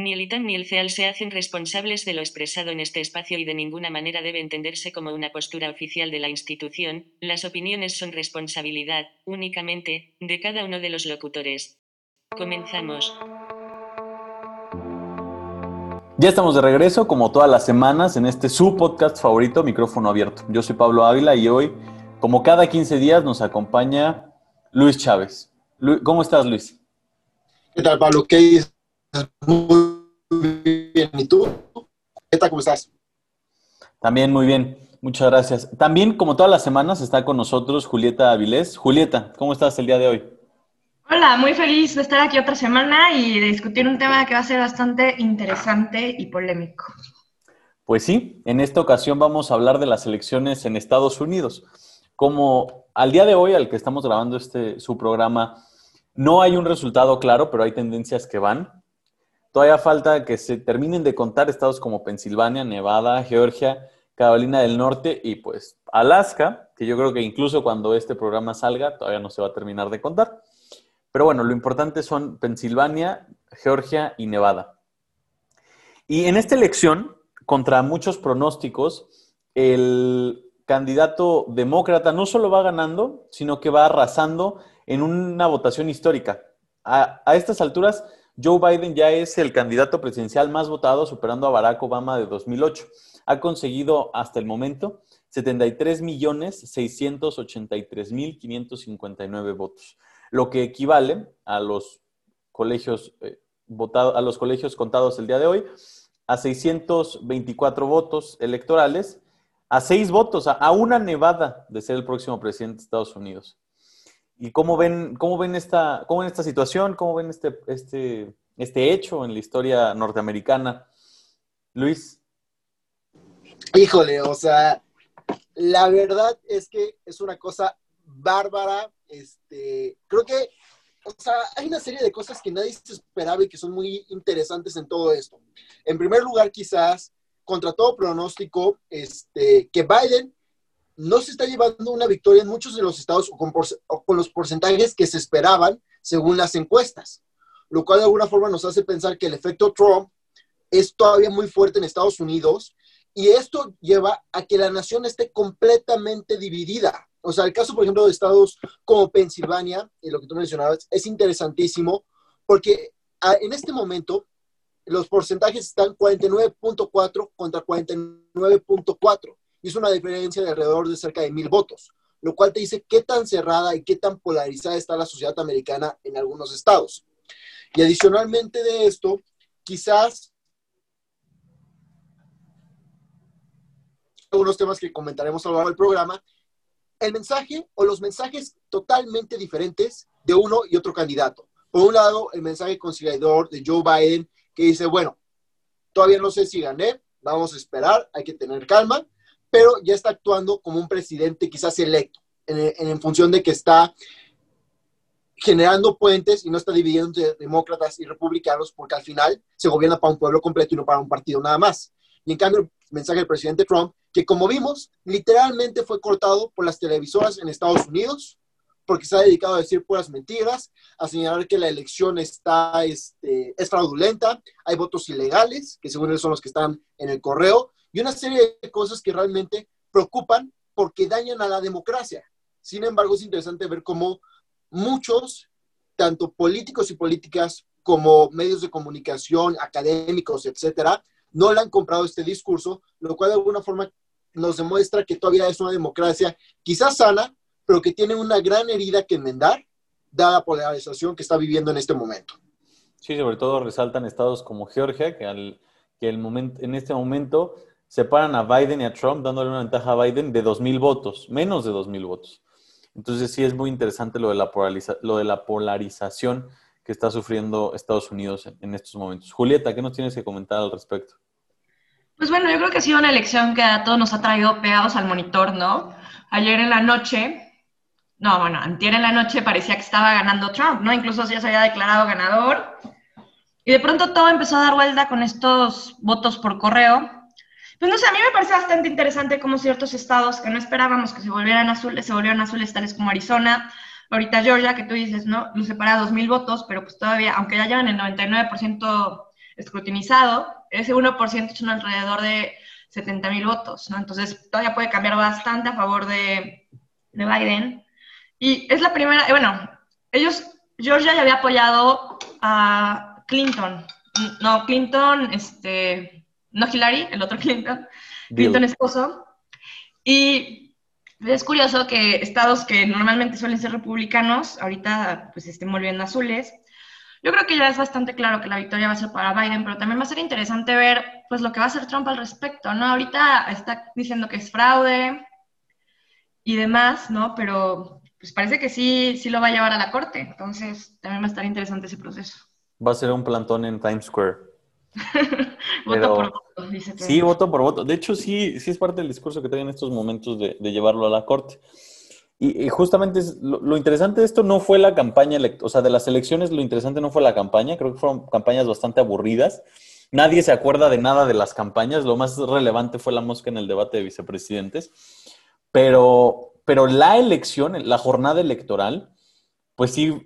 Ni el ITAM ni el CEAL se hacen responsables de lo expresado en este espacio y de ninguna manera debe entenderse como una postura oficial de la institución, las opiniones son responsabilidad, únicamente, de cada uno de los locutores. Comenzamos. Ya estamos de regreso, como todas las semanas, en este su podcast favorito, Micrófono Abierto. Yo soy Pablo Ávila y hoy, como cada 15 días, nos acompaña Luis Chávez. ¿Cómo estás, Luis? ¿Qué tal, Pablo? ¿Qué dices? Muy bien. ¿Y tú? ¿Qué tal? ¿Cómo estás? También muy bien. Muchas gracias. También, como todas las semanas, está con nosotros Julieta Avilés. Julieta, ¿cómo estás el día de hoy? Hola, muy feliz de estar aquí otra semana y de discutir un tema que va a ser bastante interesante y polémico. Pues sí, en esta ocasión vamos a hablar de las elecciones en Estados Unidos. Como al día de hoy, al que estamos grabando este su programa, no hay un resultado claro, pero hay tendencias que van. Todavía falta que se terminen de contar estados como Pensilvania, Nevada, Georgia, Carolina del Norte y pues Alaska, que yo creo que incluso cuando este programa salga todavía no se va a terminar de contar. Pero bueno, lo importante son Pensilvania, Georgia y Nevada. Y en esta elección, contra muchos pronósticos, el candidato demócrata no solo va ganando, sino que va arrasando en una votación histórica. A, estas alturas, Joe Biden ya es el candidato presidencial más votado, superando a Barack Obama de 2008. Ha conseguido hasta el momento 73 millones 683 mil 559 votos, lo que equivale a los colegios eh, a los colegios contados el día de hoy a 624 votos electorales, a seis votos, a una nevada de ser el próximo presidente de Estados Unidos. ¿Y cómo ven, cómo ven, esta, cómo ven esta situación? ¿Cómo ven este, este, este hecho en la historia norteamericana? Luis. Híjole, o sea, la verdad es que es una cosa bárbara. Este, creo que, o sea, hay una serie de cosas que nadie se esperaba y que son muy interesantes en todo esto. En primer lugar, quizás, contra todo pronóstico, este, que Biden no se está llevando una victoria en muchos de los estados o con, los porcentajes que se esperaban según las encuestas, lo cual de alguna forma nos hace pensar que el efecto Trump es todavía muy fuerte en Estados Unidos y esto lleva a que la nación esté completamente dividida. O sea, el caso, por ejemplo, de estados como Pensilvania, y lo que tú mencionabas, es interesantísimo porque ah, en este momento los porcentajes están 49.4 contra 49.4 hizo una diferencia de alrededor de cerca de mil votos, lo cual te dice qué tan cerrada y qué tan polarizada está la sociedad americana en algunos estados. Y adicionalmente de esto, quizás algunos temas que comentaremos a lo largo del programa, el mensaje o los mensajes totalmente diferentes de uno y otro candidato. Por un lado, el mensaje conciliador de Joe Biden, que dice, bueno, todavía no sé si gané, vamos a esperar, hay que tener calma pero ya está actuando como un presidente quizás electo, en, función de que está generando puentes y no está dividiendo entre demócratas y republicanos, porque al final se gobierna para un pueblo completo y no para un partido nada más. Y en cambio, el mensaje del presidente Trump, que como vimos, literalmente fue cortado por las televisoras en Estados Unidos, porque se ha dedicado a decir puras mentiras, a señalar que la elección está, este, es fraudulenta, hay votos ilegales, que según él son los que están en el correo, y una serie de cosas que realmente preocupan porque dañan a la democracia. Sin embargo, es interesante ver cómo muchos, tanto políticos y políticas como medios de comunicación, académicos, etcétera, no le han comprado este discurso, lo cual de alguna forma nos demuestra que todavía es una democracia quizás sana, pero que tiene una gran herida que enmendar, dada la polarización que está viviendo en este momento. Sí, sobre todo resaltan estados como Georgia, que, al, que el momento, en este momento separan a Biden y a Trump, dándole una ventaja a Biden de 2.000 votos, menos de 2.000 votos. Entonces sí es muy interesante lo de, la polarización que está sufriendo Estados Unidos en, estos momentos. Julieta, ¿qué nos tienes que comentar al respecto? Pues bueno, yo creo que ha sido una elección que a todos nos ha traído pegados al monitor, ¿no? Ayer en la noche, no, bueno, antier en la noche parecía que estaba ganando Trump, ¿no? Incluso ya se había declarado ganador. Y de pronto todo empezó a dar vuelta con estos votos por correo, pues no sé, a mí me parece bastante interesante cómo ciertos estados que no esperábamos que se volvieran azules, se volvieron azules, tales como Arizona, ahorita Georgia, que tú dices, ¿no? Lo separa dos mil votos, pero pues todavía, aunque ya llevan el 99% escrutinizado, ese 1% son alrededor de 70 mil votos, ¿no? Entonces todavía puede cambiar bastante a favor de, de Biden. Y es la primera, bueno, ellos, Georgia ya había apoyado a Clinton, no, Clinton, este, no Hillary, el otro Clinton, Clinton esposo. Y es curioso que estados que normalmente suelen ser republicanos, ahorita pues estén volviendo azules. Yo creo que ya es bastante claro que la victoria va a ser para Biden, pero también va a ser interesante ver pues lo que va a hacer Trump al respecto, ¿no? Ahorita está diciendo que es fraude y demás, ¿no? Pero pues parece que sí, sí lo va a llevar a la corte, entonces también va a estar interesante ese proceso. Va a ser un plantón en Times Square. voto por voto, dice Sí, voto por voto. De hecho, sí, sí es parte del discurso que trae en estos momentos de, llevarlo a la corte. Y, justamente lo, interesante de esto no fue la campaña, o sea, de las elecciones lo interesante no fue la campaña, creo que fueron campañas bastante aburridas. Nadie se acuerda de nada de las campañas, lo más relevante fue la mosca en el debate de vicepresidentes, pero, pero la elección, la jornada electoral, pues sí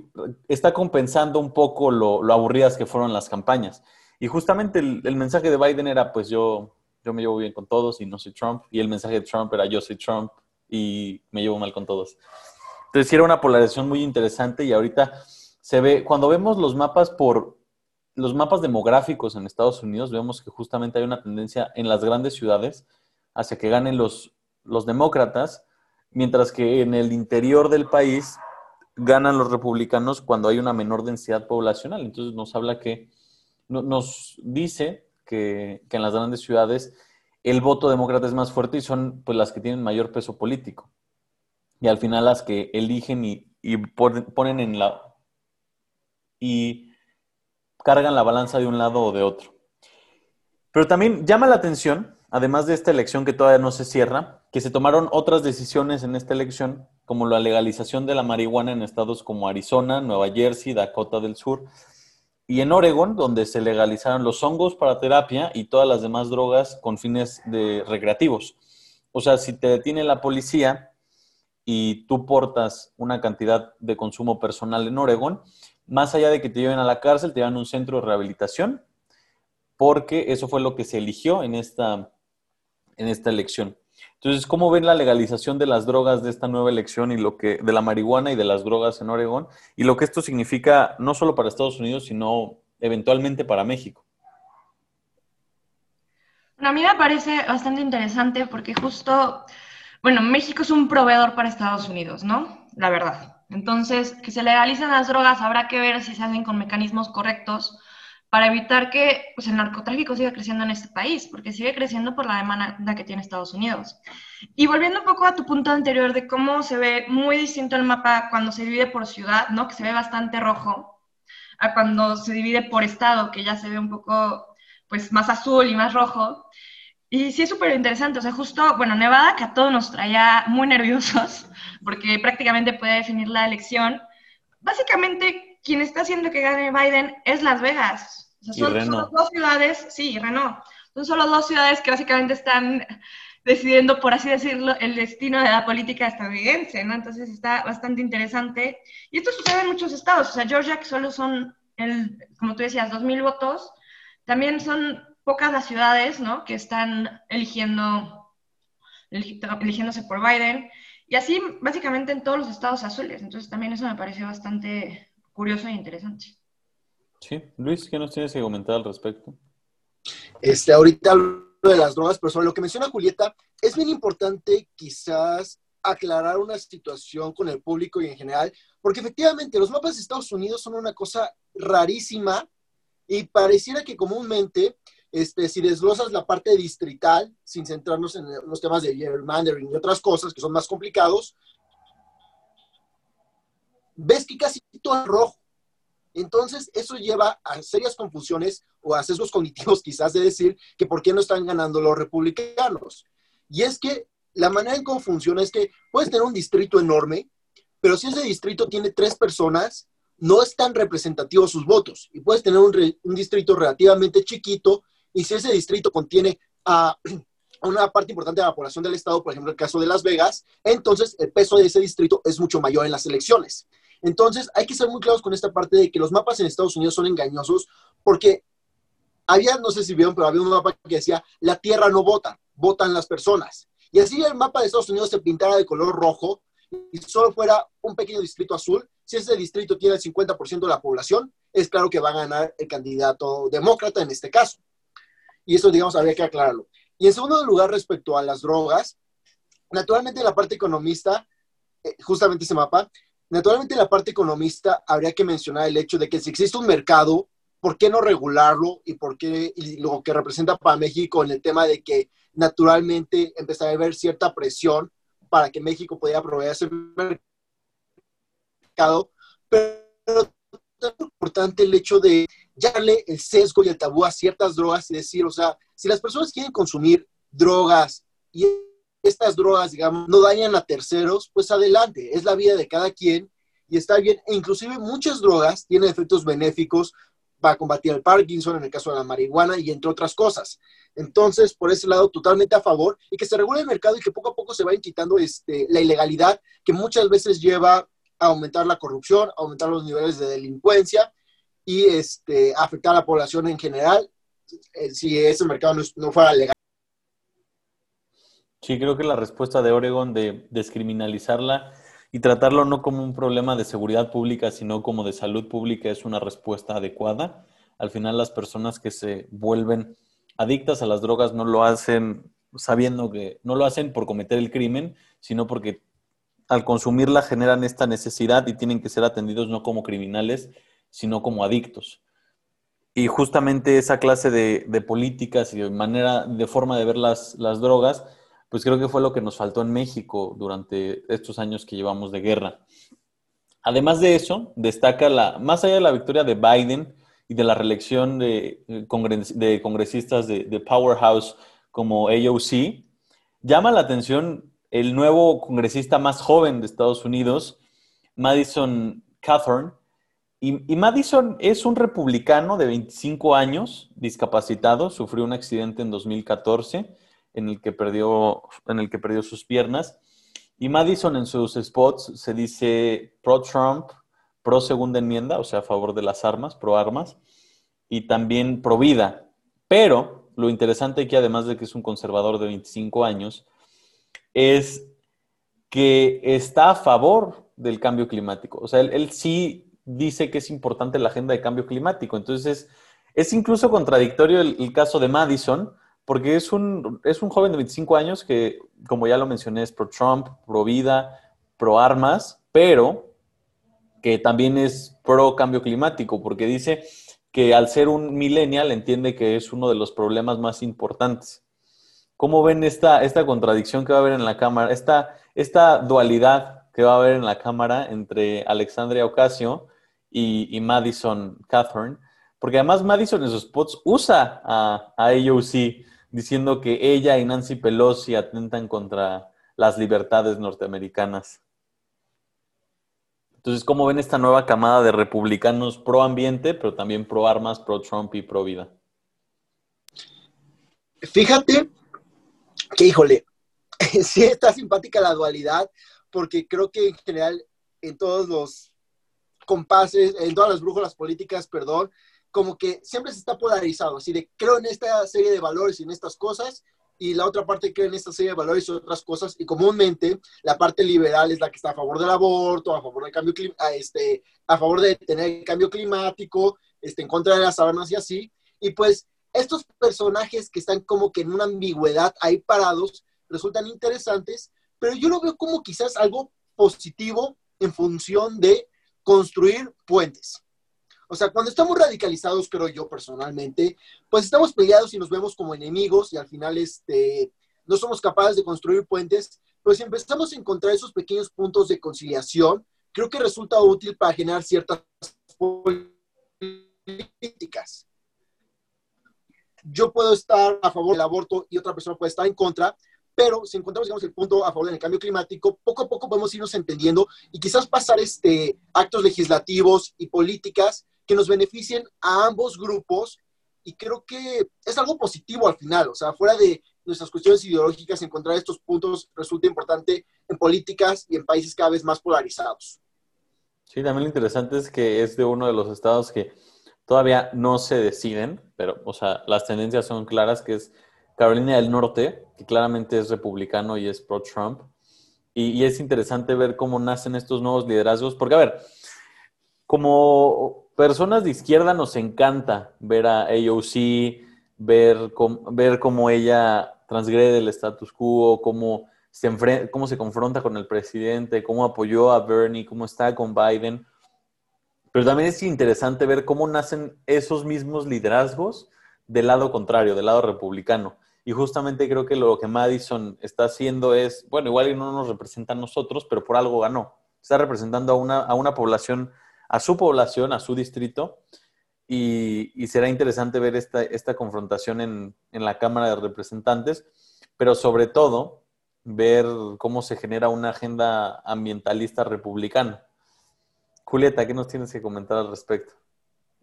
está compensando un poco lo, lo aburridas que fueron las campañas. Y justamente el, mensaje de Biden era, pues yo, yo me llevo bien con todos y no soy Trump. Y el mensaje de Trump era, yo soy Trump y me llevo mal con todos. Entonces era una polarización muy interesante y ahorita se ve, cuando vemos los mapas por los mapas demográficos en Estados Unidos, vemos que justamente hay una tendencia en las grandes ciudades hacia que ganen los, los demócratas, mientras que en el interior del país ganan los republicanos cuando hay una menor densidad poblacional. Entonces nos habla que nos dice que, en las grandes ciudades el voto demócrata es más fuerte y son pues las que tienen mayor peso político. Y al final las que eligen y, ponen en la... y cargan la balanza de un lado o de otro. Pero también llama la atención, además de esta elección que todavía no se cierra, que se tomaron otras decisiones en esta elección, como la legalización de la marihuana en estados como Arizona, Nueva Jersey, Dakota del Sur, y en Oregon, donde se legalizaron los hongos para terapia y todas las demás drogas con fines de recreativos. O sea, si te detiene la policía y tú portas una cantidad de consumo personal en Oregon, más allá de que te lleven a la cárcel, te llevan a un centro de rehabilitación, porque eso fue lo que se eligió en esta, en esta elección. Entonces, ¿cómo ven la legalización de las drogas de esta nueva elección y lo que, de la marihuana y de las drogas en Oregón? Y lo que esto significa no solo para Estados Unidos, sino eventualmente para México. Bueno, a mí me parece bastante interesante porque justo, bueno, México es un proveedor para Estados Unidos, ¿no? La verdad. Entonces, que se legalicen las drogas, habrá que ver si se hacen con mecanismos correctos para evitar que pues, el narcotráfico siga creciendo en este país, porque sigue creciendo por la demanda que tiene Estados Unidos. Y volviendo un poco a tu punto anterior de cómo se ve muy distinto el mapa cuando se divide por ciudad, ¿no? que se ve bastante rojo, a cuando se divide por estado, que ya se ve un poco pues, más azul y más rojo. Y sí es súper interesante, o sea, justo, bueno, Nevada, que a todos nos traía muy nerviosos, porque prácticamente puede definir la elección, básicamente quien está haciendo que gane Biden es Las Vegas son solo dos ciudades, sí, Renault. Son solo dos ciudades que básicamente están decidiendo, por así decirlo, el destino de la política estadounidense, ¿no? Entonces está bastante interesante. Y esto sucede en muchos estados. O sea, Georgia, que solo son, el, como tú decías, 2.000 votos, también son pocas las ciudades, ¿no? Que están eligiendo, eligiéndose por Biden. Y así, básicamente, en todos los estados azules. Entonces también eso me parece bastante curioso e interesante. Sí, Luis, ¿qué nos tienes que comentar al respecto? Este, ahorita hablo de las drogas, pero sobre lo que menciona Julieta, es bien importante quizás aclarar una situación con el público y en general, porque efectivamente los mapas de Estados Unidos son una cosa rarísima y pareciera que comúnmente, este, si desglosas la parte distrital, sin centrarnos en los temas de gerrymandering y otras cosas que son más complicados, ves que casi todo es rojo. Entonces, eso lleva a serias confusiones o a sesgos cognitivos quizás de decir que por qué no están ganando los republicanos. Y es que la manera en cómo funciona es que puedes tener un distrito enorme, pero si ese distrito tiene tres personas, no es tan representativo sus votos. Y puedes tener un, distrito relativamente chiquito, y si ese distrito contiene a una parte importante de la población del estado, por ejemplo, el caso de Las Vegas, entonces el peso de ese distrito es mucho mayor en las elecciones. Entonces, hay que ser muy claros con esta parte de que los mapas en Estados Unidos son engañosos porque había, no sé si vieron, pero había un mapa que decía, la tierra no vota, votan las personas. Y así el mapa de Estados Unidos se pintara de color rojo y solo fuera un pequeño distrito azul, si ese distrito tiene el 50% de la población, es claro que va a ganar el candidato demócrata en este caso. Y eso, digamos, habría que aclararlo. Y en segundo lugar, respecto a las drogas, naturalmente la parte economista, eh, justamente ese mapa, naturalmente la parte economista habría que mencionar el hecho de que si existe un mercado, ¿por qué no regularlo? Y por qué y lo que representa para México en el tema de que naturalmente empezaría a haber cierta presión para que México pudiera proveer ese mercado, pero es importante el hecho de darle el sesgo y el tabú a ciertas drogas y decir, o sea, si las personas quieren consumir drogas y estas drogas, digamos, no dañan a terceros, pues adelante, es la vida de cada quien y está bien. E inclusive muchas drogas tienen efectos benéficos para combatir el Parkinson, en el caso de la marihuana y entre otras cosas. Entonces, por ese lado, totalmente a favor y que se regule el mercado y que poco a poco se vaya quitando este, la ilegalidad que muchas veces lleva a aumentar la corrupción, a aumentar los niveles de delincuencia y este, afectar a la población en general eh, si ese mercado no, fuera legal. Sí, creo que la respuesta de Oregon de descriminalizarla y tratarlo no como un problema de seguridad pública, sino como de salud pública es una respuesta adecuada. Al final las personas que se vuelven adictas a las drogas no lo hacen sabiendo que no lo hacen por cometer el crimen, sino porque al consumirla generan esta necesidad y tienen que ser atendidos no como criminales, sino como adictos. Y justamente esa clase de, políticas y de manera, de forma de ver las, las drogas, pues creo que fue lo que nos faltó en México durante estos años que llevamos de guerra. Además de eso, destaca la, más allá de la victoria de Biden y de la reelección de, eh, de congresistas de, Powerhouse como AOC, llama la atención el nuevo congresista más joven de Estados Unidos, Madison Cawthorn, y, Madison es un republicano de 25 años, discapacitado, sufrió un accidente en 2014 en el que perdió, en el que perdió sus piernas. Y Madison en sus spots se dice pro-Trump, pro-segunda enmienda, o sea, a favor de las armas, pro-armas, y también pro-vida. Pero lo interesante que además de que es un conservador de 25 años, es que está a favor del cambio climático. O sea, él, él sí dice que es importante la agenda de cambio climático. Entonces, es incluso contradictorio el, caso de Madison, porque es un, es un joven de 25 años que, como ya lo mencioné, es pro Trump, pro vida, pro armas, pero que también es pro cambio climático, porque dice que al ser un millennial entiende que es uno de los problemas más importantes. ¿Cómo ven esta, esta contradicción que va a haber en la Cámara, esta, esta dualidad que va a haber en la Cámara entre Alexandria Ocasio y, Madison Catherine, porque además Madison en sus spots usa a, a AOC diciendo que ella y Nancy Pelosi atentan contra las libertades norteamericanas. Entonces, ¿cómo ven esta nueva camada de republicanos pro ambiente, pero también pro armas, pro Trump y pro vida? Fíjate que, híjole, sí está simpática la dualidad, porque creo que en general en todos los compases, en todas las brújulas políticas, perdón, como que siempre se está polarizado, así de creo en esta serie de valores y en estas cosas, y la otra parte cree en esta serie de valores y otras cosas, y comúnmente la parte liberal es la que está a favor del aborto, a favor del cambio este, a favor de tener el cambio climático, este, en contra de las armas y así, y pues estos personajes que están como que en una ambigüedad ahí parados, resultan interesantes, pero yo lo veo como quizás algo positivo en función de construir puentes. O sea, cuando estamos radicalizados, creo yo personalmente, pues estamos peleados y nos vemos como enemigos y al final este, no somos capaces de construir puentes, pues si empezamos a encontrar esos pequeños puntos de conciliación, creo que resulta útil para generar ciertas políticas. Yo puedo estar a favor del aborto y otra persona puede estar en contra, pero si encontramos, digamos, el punto a favor del cambio climático, poco a poco podemos irnos entendiendo y quizás pasar este, actos legislativos y políticas que nos beneficien a ambos grupos y creo que es algo positivo al final, o sea, fuera de nuestras cuestiones ideológicas, encontrar estos puntos resulta importante en políticas y en países cada vez más polarizados. Sí, también lo interesante es que es de uno de los estados que todavía no se deciden, pero, o sea, las tendencias son claras, que es Carolina del Norte, que claramente es republicano y es pro-Trump. Y, es interesante ver cómo nacen estos nuevos liderazgos, porque, a ver, como personas de izquierda nos encanta ver a AOC, ver, ver cómo ella transgrede el status quo, cómo se, cómo se confronta con el presidente, cómo apoyó a Bernie, cómo está con Biden. Pero también es interesante ver cómo nacen esos mismos liderazgos del lado contrario, del lado republicano. Y justamente creo que lo que Madison está haciendo es, bueno, igual no nos representa a nosotros, pero por algo ganó. Está representando a una, a una población, a su población, a su distrito, y, será interesante ver esta, esta confrontación en, en, la Cámara de Representantes, pero sobre todo ver cómo se genera una agenda ambientalista republicana. Julieta, ¿qué nos tienes que comentar al respecto?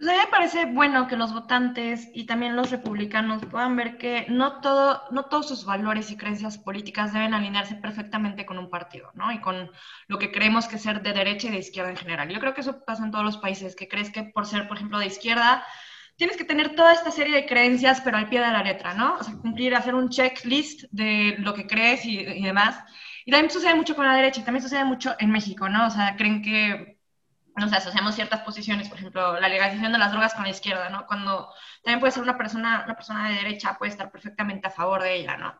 Pues a mí me parece bueno que los votantes y también los republicanos puedan ver que no, todo, no todos sus valores y creencias políticas deben alinearse perfectamente con un partido, ¿no? Y con lo que creemos que ser de derecha y de izquierda en general. Yo creo que eso pasa en todos los países, que crees que por ser, por ejemplo, de izquierda, tienes que tener toda esta serie de creencias, pero al pie de la letra, ¿no? O sea, cumplir, hacer un checklist de lo que crees y, y demás. Y también sucede mucho con la derecha y también sucede mucho en México, ¿no? O sea, creen que no sé, asociamos ciertas posiciones, por ejemplo, la legalización de las drogas con la izquierda, ¿no? Cuando también puede ser una persona, una persona de derecha, puede estar perfectamente a favor de ella, ¿no?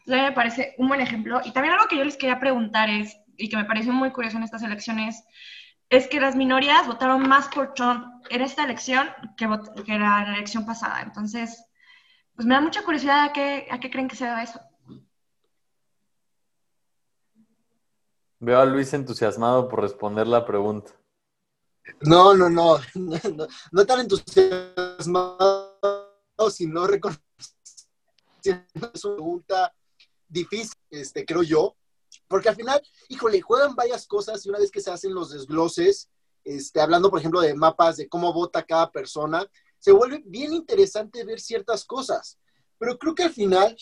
Entonces, a mí me parece un buen ejemplo. Y también algo que yo les quería preguntar es, y que me pareció muy curioso en estas elecciones, es que las minorías votaron más por Trump en esta elección que, que en la elección pasada. Entonces, pues me da mucha curiosidad a qué, a qué creen que se deba eso. Veo a Luis entusiasmado por responder la pregunta. No, no, no, no, tan entusiasmado, sino reconociendo es una pregunta difícil, este, creo yo, porque al final, híjole, juegan varias cosas y una vez que se hacen los desgloses, este, hablando, por ejemplo, de mapas de cómo vota cada persona, se vuelve bien interesante ver ciertas cosas. Pero creo que al final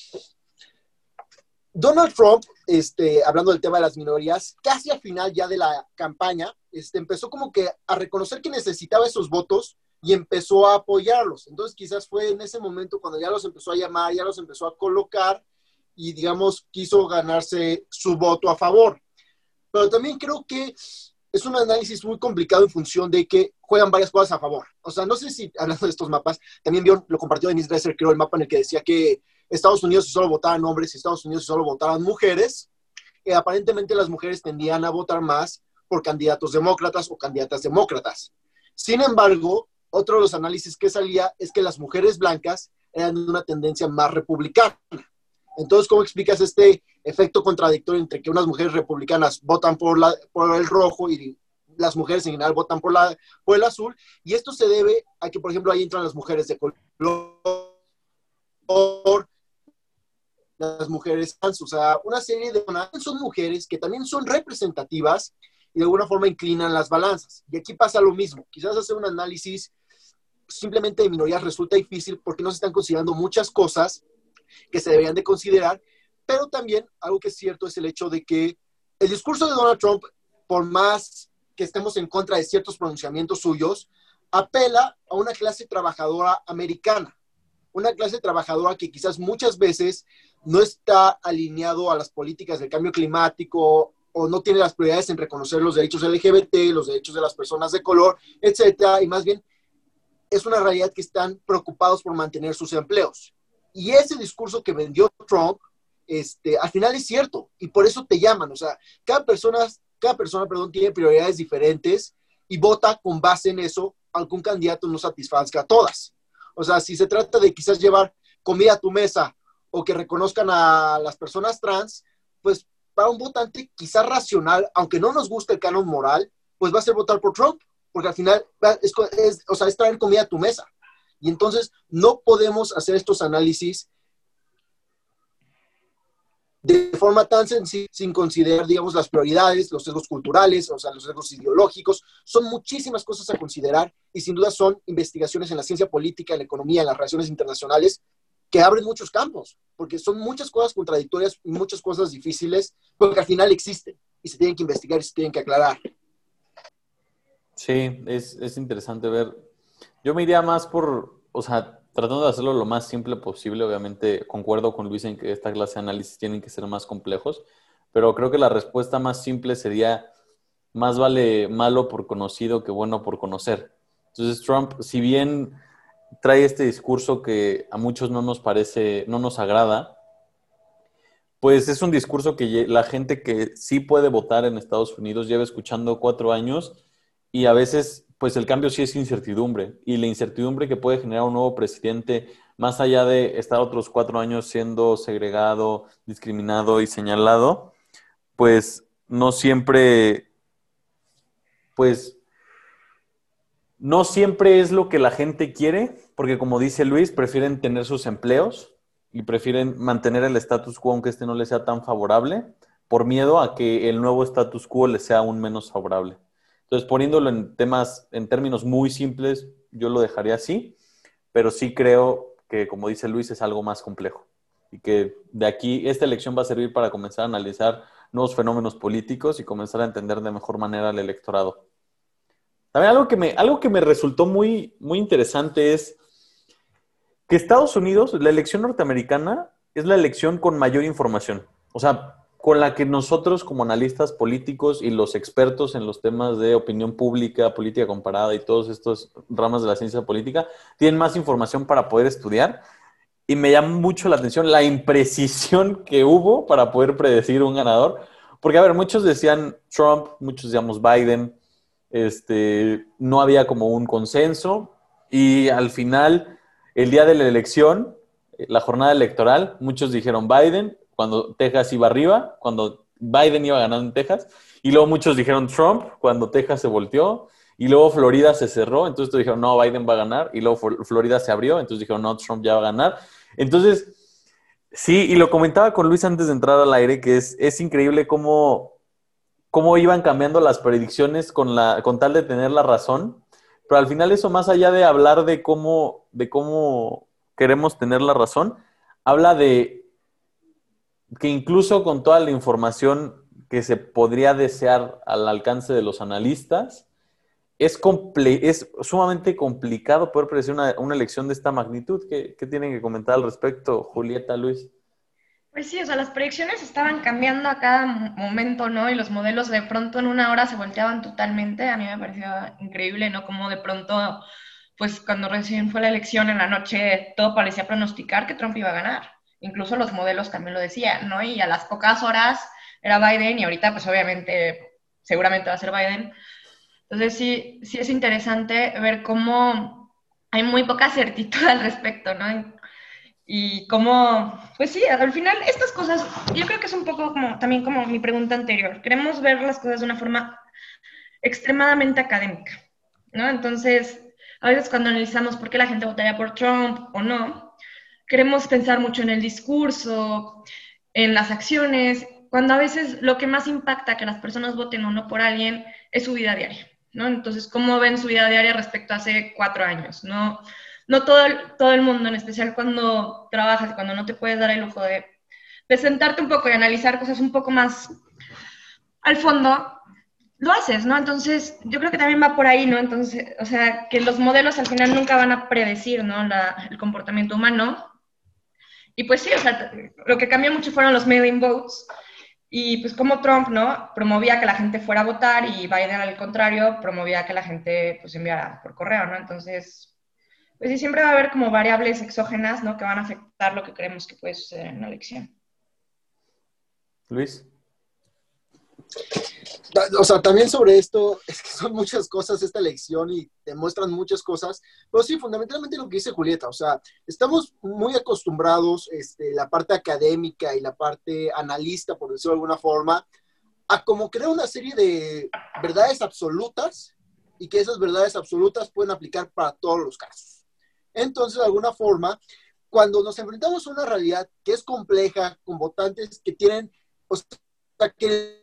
Donald Trump, este, hablando del tema de las minorías, casi al final ya de la campaña, este, empezó como que a reconocer que necesitaba esos votos y empezó a apoyarlos. Entonces quizás fue en ese momento cuando ya los empezó a llamar, ya los empezó a colocar y digamos quiso ganarse su voto a favor. Pero también creo que es un análisis muy complicado en función de que juegan varias cosas a favor. O sea, no sé si hablando de estos mapas, también vio, lo compartió Denise Dresser, creo, el mapa en el que decía que Estados Unidos solo votaban hombres y Estados Unidos solo votaban mujeres, eh, aparentemente las mujeres tendían a votar más por candidatos demócratas o candidatas demócratas. Sin embargo, otro de los análisis que salía es que las mujeres blancas eran una tendencia más republicana. Entonces, ¿cómo explicas este efecto contradictorio entre que unas mujeres republicanas votan por, la, por el rojo y las mujeres en general votan por, la, por el azul? Y esto se debe a que, por ejemplo, ahí entran las mujeres de color las mujeres trans, o sea, una serie de son mujeres que también son representativas de alguna forma inclinan las balanzas. Y aquí pasa lo mismo. Quizás hacer un análisis simplemente de minorías resulta difícil porque no se están considerando muchas cosas que se deberían de considerar, pero también algo que es cierto es el hecho de que el discurso de Donald Trump, por más que estemos en contra de ciertos pronunciamientos suyos, apela a una clase trabajadora americana, una clase trabajadora que quizás muchas veces no está alineado a las políticas del cambio climático o no tiene las prioridades en reconocer los derechos LGBT, los derechos de las personas de color, etcétera, y más bien es una realidad que están preocupados por mantener sus empleos. Y ese discurso que vendió Trump, este, al final es cierto, y por eso te llaman, o sea, cada persona, cada persona, perdón, tiene prioridades diferentes y vota con base en eso, algún candidato no satisfazca a todas. O sea, si se trata de quizás llevar comida a tu mesa o que reconozcan a las personas trans, pues para un votante quizás racional, aunque no nos guste el canon moral, pues va a ser votar por Trump, porque al final es, o sea, es traer comida a tu mesa. Y entonces no podemos hacer estos análisis de forma tan sencilla, sin considerar, digamos, las prioridades, los sesgos culturales, o sea, los sesgos ideológicos. Son muchísimas cosas a considerar y sin duda son investigaciones en la ciencia política, en la economía, en las relaciones internacionales que abren muchos campos, porque son muchas cosas contradictorias y muchas cosas difíciles, porque al final existen y se tienen que investigar y se tienen que aclarar. Sí, es, es interesante ver. Yo me iría más por, o sea, tratando de hacerlo lo más simple posible. Obviamente concuerdo con Luis en que esta clase de análisis tienen que ser más complejos, pero creo que la respuesta más simple sería, más vale malo por conocido que bueno por conocer. Entonces Trump, si bien trae este discurso que a muchos no nos parece, no nos agrada, pues es un discurso que la gente que sí puede votar en Estados Unidos lleva escuchando cuatro años y a veces, pues el cambio sí es incertidumbre y la incertidumbre que puede generar un nuevo presidente, más allá de estar otros cuatro años siendo segregado, discriminado y señalado, pues no siempre, pues no siempre es lo que la gente quiere, porque como dice Luis, prefieren tener sus empleos y prefieren mantener el status quo aunque este no les sea tan favorable, por miedo a que el nuevo status quo les sea aún menos favorable. Entonces, poniéndolo en temas, en términos muy simples, yo lo dejaría así, pero sí creo que, como dice Luis, es algo más complejo y que de aquí esta elección va a servir para comenzar a analizar nuevos fenómenos políticos y comenzar a entender de mejor manera al electorado. También algo que me, algo que me resultó muy, muy interesante es que Estados Unidos, la elección norteamericana, es la elección con mayor información. O sea, con la que nosotros como analistas políticos y los expertos en los temas de opinión pública, política comparada y todos estos ramas de la ciencia política tienen más información para poder estudiar. Y me llama mucho la atención la imprecisión que hubo para poder predecir un ganador. Porque, a ver, muchos decían Trump, muchos decíamos Biden, este, no había como un consenso y al final, el día de la elección, la jornada electoral, muchos dijeron Biden, cuando Texas iba arriba, cuando Biden iba ganando en Texas, y luego muchos dijeron Trump, cuando Texas se volteó, y luego Florida se cerró, entonces dijeron, no, Biden va a ganar, y luego Florida se abrió, entonces dijeron, no, Trump ya va a ganar. Entonces, sí, y lo comentaba con Luis antes de entrar al aire, que es, es increíble cómo cómo iban cambiando las predicciones con, la, con tal de tener la razón. Pero al final eso, más allá de hablar de cómo, de cómo queremos tener la razón, habla de que incluso con toda la información que se podría desear al alcance de los analistas, es, es sumamente complicado poder predecir una, una elección de esta magnitud. ¿Qué, ¿Qué tienen que comentar al respecto, Julieta, Luis? Pues sí, o sea, las predicciones estaban cambiando a cada momento, ¿no? Y los modelos de pronto en una hora se volteaban totalmente. A mí me pareció increíble, ¿no? Como de pronto, pues cuando recién fue la elección en la noche, todo parecía pronosticar que Trump iba a ganar. Incluso los modelos también lo decían, ¿no? Y a las pocas horas era Biden y ahorita, pues obviamente, seguramente va a ser Biden. Entonces sí, sí es interesante ver cómo hay muy poca certidumbre al respecto, ¿no? Y cómo, pues sí, al final estas cosas, yo creo que es un poco como también como mi pregunta anterior. Queremos ver las cosas de una forma extremadamente académica, ¿no? Entonces, a veces cuando analizamos por qué la gente votaría por Trump o no, queremos pensar mucho en el discurso, en las acciones, cuando a veces lo que más impacta que las personas voten o no por alguien es su vida diaria, ¿no? Entonces, ¿cómo ven su vida diaria respecto a hace cuatro años, ¿no? No todo el, todo el mundo, en especial cuando trabajas, cuando no te puedes dar el lujo de, de sentarte un poco y analizar cosas un poco más al fondo, lo haces, ¿no? Entonces, yo creo que también va por ahí, ¿no? Entonces, o sea, que los modelos al final nunca van a predecir, ¿no? el comportamiento humano. Y pues sí, o sea, lo que cambió mucho fueron los mail-in votes. Y pues como Trump, ¿no? Promovía que la gente fuera a votar y Biden al contrario promovía que la gente pues enviara por correo, ¿no? Entonces, pues sí, siempre va a haber como variables exógenas, ¿no? Que van a afectar lo que creemos que puede suceder en una elección. Luis. O sea, también sobre esto, es que son muchas cosas esta elección y demuestran muchas cosas, pero sí, fundamentalmente lo que dice Julieta, o sea, estamos muy acostumbrados, este, la parte académica y la parte analista, por decirlo de alguna forma, a como crear una serie de verdades absolutas y que esas verdades absolutas pueden aplicar para todos los casos. Entonces, de alguna forma, cuando nos enfrentamos a una realidad que es compleja, con votantes que tienen, o que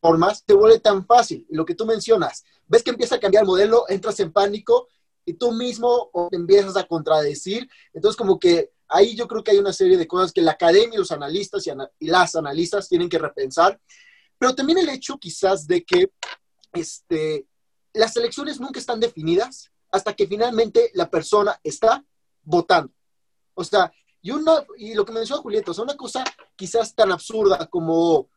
formas, se vuelve tan fácil. lo que tú mencionas, ves que empieza a cambiar el modelo, entras en pánico y tú mismo empiezas a contradecir. Entonces, como que ahí yo creo que hay una serie de cosas que la academia, los analistas y, y las analistas tienen que repensar. Pero también el hecho quizás de que este, las elecciones nunca están definidas hasta que finalmente la persona está votando. O sea, y, una, y lo que mencionó Julieta, o sea, una cosa quizás tan absurda como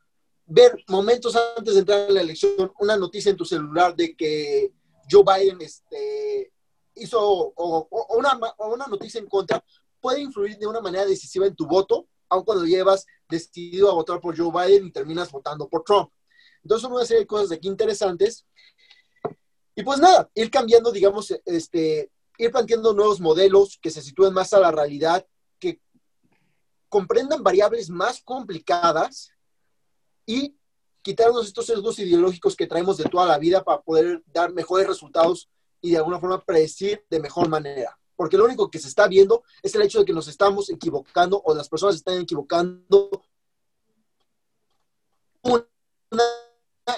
ver momentos antes de entrar a la elección una noticia en tu celular de que Joe Biden este, hizo o, una, o una noticia en contra puede influir de una manera decisiva en tu voto, aun cuando llevas decidido a votar por Joe Biden y terminas votando por Trump. Entonces, una serie de cosas aquí interesantes. Y pues nada, ir cambiando, digamos, este, ir planteando nuevos modelos que se sitúen más a la realidad, que comprendan variables más complicadas y quitarnos estos sesgos ideológicos que traemos de toda la vida para poder dar mejores resultados y de alguna forma predecir de mejor manera. Porque lo único que se está viendo es el hecho de que nos estamos equivocando o las personas están equivocando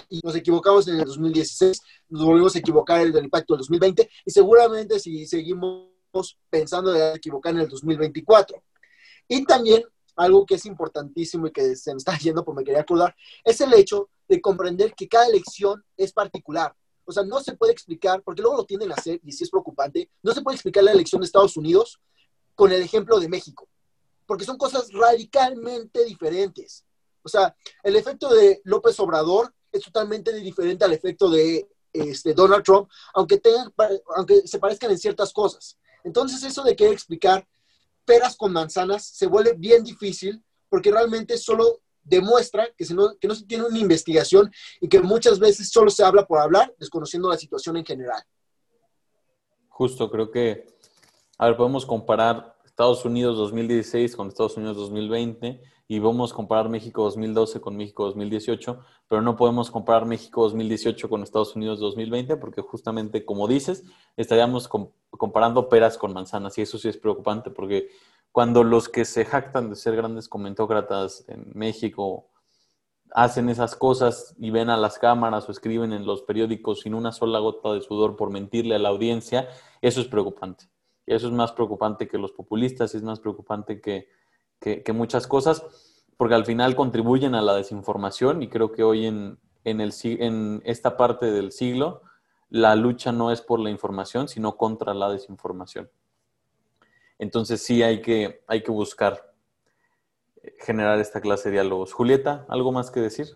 y nos equivocamos en el 2016, nos volvemos a equivocar en el impacto del 2020 y seguramente si seguimos pensando de equivocar en el 2024. Y también algo que es importantísimo y que se me está yendo, por me quería acordar, es el hecho de comprender que cada elección es particular. O sea, no se puede explicar, porque luego lo tienden a hacer y sí es preocupante, no se puede explicar la elección de Estados Unidos con el ejemplo de México, porque son cosas radicalmente diferentes. O sea, el efecto de López Obrador es totalmente diferente al efecto de este, Donald Trump, aunque, tengan, aunque se parezcan en ciertas cosas. Entonces, eso de querer explicar peras con manzanas se vuelve bien difícil porque realmente solo demuestra que, no, que no se tiene una investigación y que muchas veces solo se habla por hablar, desconociendo la situación en general. Justo, creo que, a ver, podemos comparar Estados Unidos 2016 con Estados Unidos 2020 y vamos a comparar México 2012 con México 2018, pero no podemos comparar México 2018 con Estados Unidos 2020 porque justamente, como dices, estaríamos comparando peras con manzanas y eso sí es preocupante porque cuando los que se jactan de ser grandes comentócratas en México hacen esas cosas y ven a las cámaras o escriben en los periódicos sin una sola gota de sudor por mentirle a la audiencia, eso es preocupante. Eso es más preocupante que los populistas y es más preocupante que, que, muchas cosas, porque al final contribuyen a la desinformación y creo que hoy en, en, el, en esta parte del siglo la lucha no es por la información, sino contra la desinformación. Entonces sí hay que, hay que buscar generar esta clase de diálogos. Julieta, ¿algo más que decir?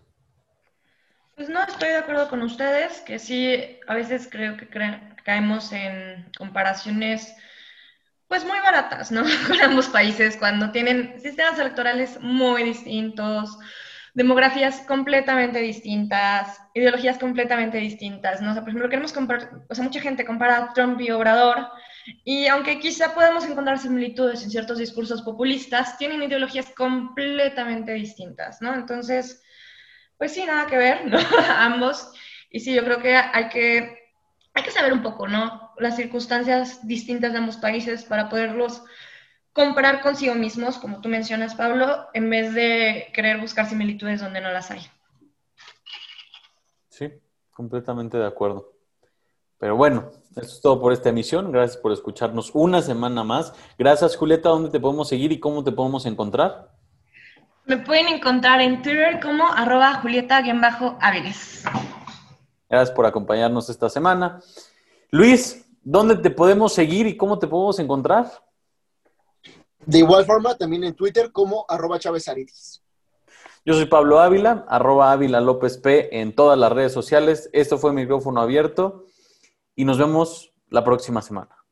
Pues no, estoy de acuerdo con ustedes, que sí, a veces creo que caemos en comparaciones pues muy baratas, ¿no? Con ambos países, cuando tienen sistemas electorales muy distintos, demografías completamente distintas, ideologías completamente distintas, ¿no? O sea, por ejemplo, queremos comparar, o sea, mucha gente compara Trump y Obrador, y aunque quizá podamos encontrar similitudes en ciertos discursos populistas, tienen ideologías completamente distintas, ¿no? Entonces, pues sí, nada que ver, ¿no? Ambos. Y sí, yo creo que hay que, hay que saber un poco, ¿no? Las circunstancias distintas de ambos países para poderlos comparar consigo mismos, como tú mencionas, Pablo, en vez de querer buscar similitudes donde no las hay. Sí, completamente de acuerdo. Pero bueno, eso es todo por esta emisión. Gracias por escucharnos una semana más. Gracias, Julieta. ¿Dónde te podemos seguir y cómo te podemos encontrar? Me pueden encontrar en Twitter como arroba julieta-áviles. Gracias por acompañarnos esta semana. Luis, ¿dónde te podemos seguir y cómo te podemos encontrar? De igual forma, también en Twitter como arroba Chávez Yo soy Pablo Ávila, arroba Ávila López P en todas las redes sociales. Esto fue Micrófono Abierto y nos vemos la próxima semana.